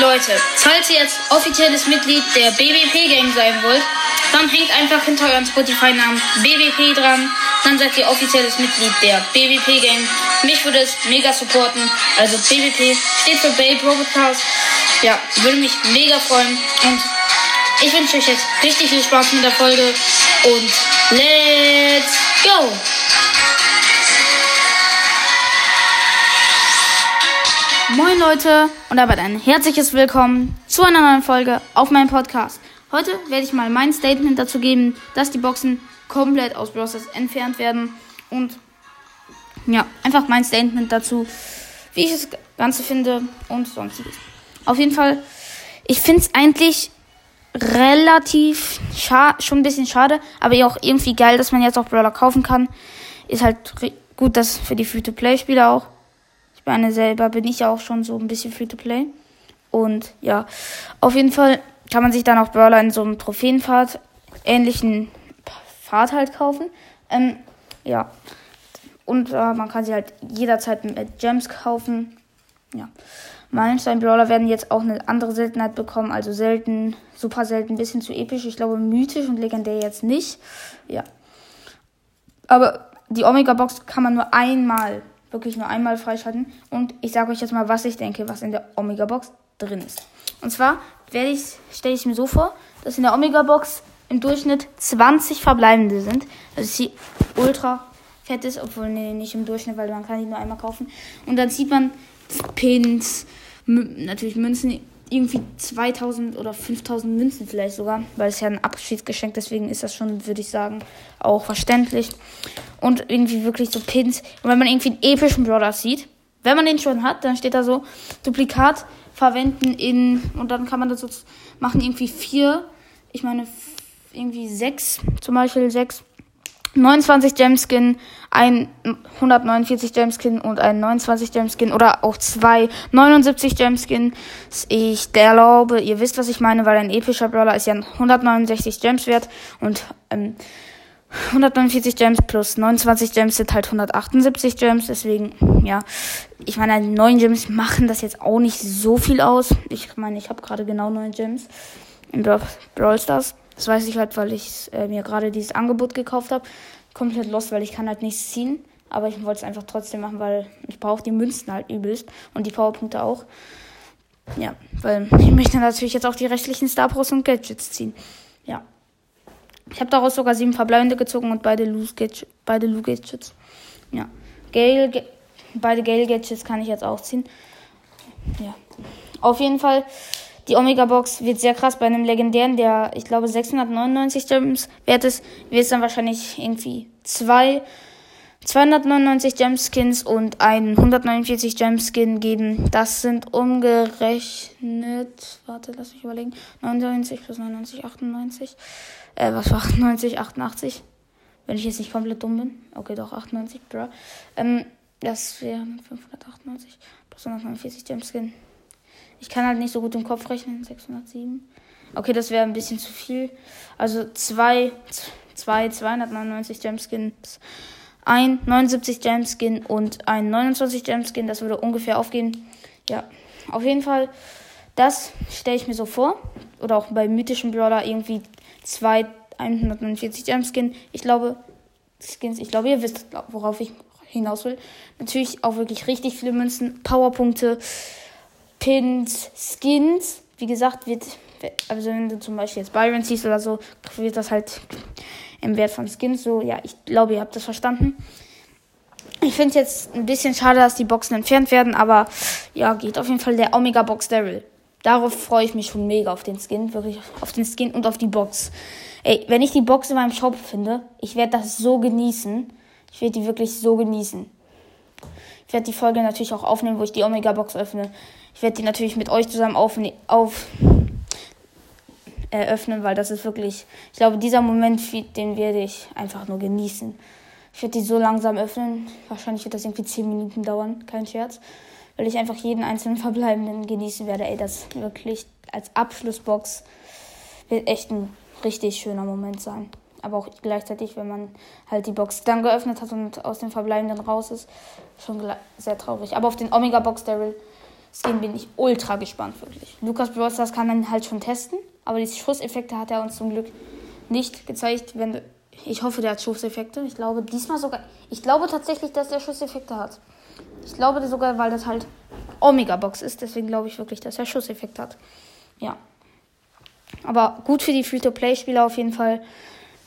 Leute, falls ihr jetzt offizielles Mitglied der BBP Gang sein wollt, dann hängt einfach hinter eurem Spotify-Namen BBP dran. Dann seid ihr offizielles Mitglied der BBP Gang. Mich würde es mega supporten. Also BBP steht für Babe Podcast. Ja, würde mich mega freuen. Und ich wünsche euch jetzt richtig viel Spaß mit der Folge. Und let's go! Leute und damit ein herzliches Willkommen zu einer neuen Folge auf meinem Podcast. Heute werde ich mal mein Statement dazu geben, dass die Boxen komplett aus Browsers entfernt werden und ja, einfach mein Statement dazu, wie ich das Ganze finde und sonstiges. Auf jeden Fall, ich finde es eigentlich relativ schon ein bisschen schade, aber auch irgendwie geil, dass man jetzt auch Brawler kaufen kann. Ist halt gut, dass für die Free-to-Play-Spieler auch meine, selber bin ich ja auch schon so ein bisschen Free-to-Play. Und ja, auf jeden Fall kann man sich dann auch Brawler in so einem Trophäenpfad ähnlichen Pfad halt kaufen. Ähm, ja. Und äh, man kann sie halt jederzeit mit Gems kaufen. Ja. Meilenstein-Brawler werden jetzt auch eine andere Seltenheit bekommen. Also selten, super selten, bisschen zu episch. Ich glaube mythisch und legendär jetzt nicht. Ja. Aber die Omega-Box kann man nur einmal wirklich nur einmal freischalten. Und ich sage euch jetzt mal, was ich denke, was in der Omega-Box drin ist. Und zwar werde ich, stelle ich mir so vor, dass in der Omega-Box im Durchschnitt 20 verbleibende sind. Also sie ultra fett ist, obwohl nee, nicht im Durchschnitt, weil man kann die nur einmal kaufen. Und dann sieht man Pins, natürlich Münzen, irgendwie 2000 oder 5000 Münzen vielleicht sogar, weil es ja ein Abschiedsgeschenk, deswegen ist das schon, würde ich sagen, auch verständlich. Und irgendwie wirklich so Pins. Und wenn man irgendwie einen epischen Brawler sieht, wenn man den schon hat, dann steht da so Duplikat verwenden in und dann kann man das so machen irgendwie vier, ich meine irgendwie sechs, zum Beispiel sechs 29 Gemskin, ein 149 Gemskin und ein 29 Gemskin oder auch zwei 79 Gemskins. Ich glaube, ihr wisst, was ich meine, weil ein epischer Brawler ist ja 169 Gems wert und ähm, 149 Gems plus 29 Gems sind halt 178 Gems. Deswegen, ja, ich meine, 9 Gems machen das jetzt auch nicht so viel aus. Ich meine, ich habe gerade genau 9 Gems in Brawl Stars. Das weiß ich halt, weil ich äh, mir gerade dieses Angebot gekauft habe. Komplett lost, weil ich kann halt nichts ziehen. Aber ich wollte es einfach trotzdem machen, weil ich brauche die Münzen halt übelst. Und die Powerpunkte auch. Ja, weil ich möchte natürlich jetzt auch die rechtlichen Star Pros und Gadgets ziehen. Ja. Ich habe daraus sogar sieben Verbleibende gezogen und beide Loose Gadgets. Beide Gadgets. Ja. Gale, beide Gale Gadgets kann ich jetzt auch ziehen. Ja. Auf jeden Fall die Omega-Box wird sehr krass bei einem legendären, der, ich glaube, 699 Gems wert ist, wird es dann wahrscheinlich irgendwie zwei 299 Gemskins und einen 149 Gemskin geben. Das sind umgerechnet, warte, lass mich überlegen, 99 plus 99, 98. Äh, was war 98, 88? Wenn ich jetzt nicht komplett dumm bin. Okay, doch, 98, bro. Ähm, das wären 598 plus 149 Gemskin. Ich kann halt nicht so gut im Kopf rechnen. 607. Okay, das wäre ein bisschen zu viel. Also zwei, zwei 299 Gemskins, ein 79 Gemskin und ein 29 Gemskin. Das würde ungefähr aufgehen. Ja, auf jeden Fall. Das stelle ich mir so vor. Oder auch bei mythischen Brawler irgendwie zwei 149 Gemskin. Ich glaube, Skins, ich glaube, ihr wisst, worauf ich hinaus will. Natürlich auch wirklich richtig viele Münzen, Powerpunkte. Pins, Skins. Wie gesagt, wird, also wenn du zum Beispiel jetzt Byron siehst oder so, wird das halt im Wert von Skins so. Ja, ich glaube, ihr habt das verstanden. Ich finde es jetzt ein bisschen schade, dass die Boxen entfernt werden, aber ja, geht auf jeden Fall der Omega Box Daryl. Darauf freue ich mich schon mega auf den Skin, wirklich auf den Skin und auf die Box. Ey, wenn ich die Box in meinem Shop finde, ich werde das so genießen. Ich werde die wirklich so genießen. Ich werde die Folge natürlich auch aufnehmen, wo ich die Omega Box öffne. Ich werde die natürlich mit euch zusammen auf, auf eröffnen, weil das ist wirklich, ich glaube, dieser Moment, den werde ich einfach nur genießen. Ich werde die so langsam öffnen. Wahrscheinlich wird das irgendwie 10 Minuten dauern, kein Scherz. Weil ich einfach jeden einzelnen verbleibenden genießen werde. Ey, das wirklich als Abschlussbox wird echt ein richtig schöner Moment sein aber auch gleichzeitig, wenn man halt die Box dann geöffnet hat und aus dem Verbleibenden raus ist, schon sehr traurig. Aber auf den Omega Box Daryl Deswegen bin ich ultra gespannt, wirklich. Lukas Brawl Stars kann man halt schon testen, aber die Schusseffekte hat er uns zum Glück nicht gezeigt. Wenn, ich hoffe, der hat Schusseffekte. Ich glaube, diesmal sogar. Ich glaube tatsächlich, dass der Schusseffekte hat. Ich glaube sogar, weil das halt Omega-Box ist. Deswegen glaube ich wirklich, dass er Schusseffekte hat. Ja. Aber gut für die Free-to-Play-Spieler auf jeden Fall,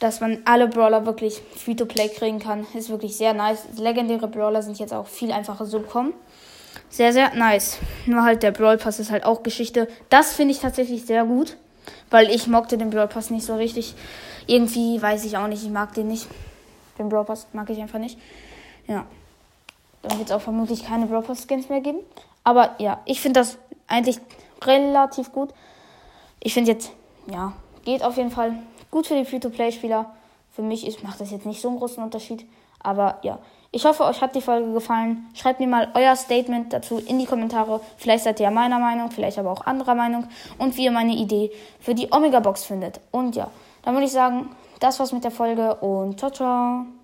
dass man alle Brawler wirklich Free-to-Play kriegen kann. Ist wirklich sehr nice. Legendäre Brawler sind jetzt auch viel einfacher zu bekommen. Sehr, sehr nice. Nur halt der Brawl Pass ist halt auch Geschichte. Das finde ich tatsächlich sehr gut. Weil ich mochte den Brawl Pass nicht so richtig. Irgendwie weiß ich auch nicht, ich mag den nicht. Den Brawl Pass mag ich einfach nicht. Ja. Dann wird es auch vermutlich keine Brawl Pass Skins mehr geben. Aber ja, ich finde das eigentlich relativ gut. Ich finde jetzt, ja, geht auf jeden Fall gut für die Free-to-Play-Spieler. Für mich ist, macht das jetzt nicht so einen großen Unterschied. Aber ja, ich hoffe, euch hat die Folge gefallen. Schreibt mir mal euer Statement dazu in die Kommentare. Vielleicht seid ihr ja meiner Meinung, vielleicht aber auch anderer Meinung. Und wie ihr meine Idee für die Omega-Box findet. Und ja, dann würde ich sagen, das war's mit der Folge und ciao, ciao.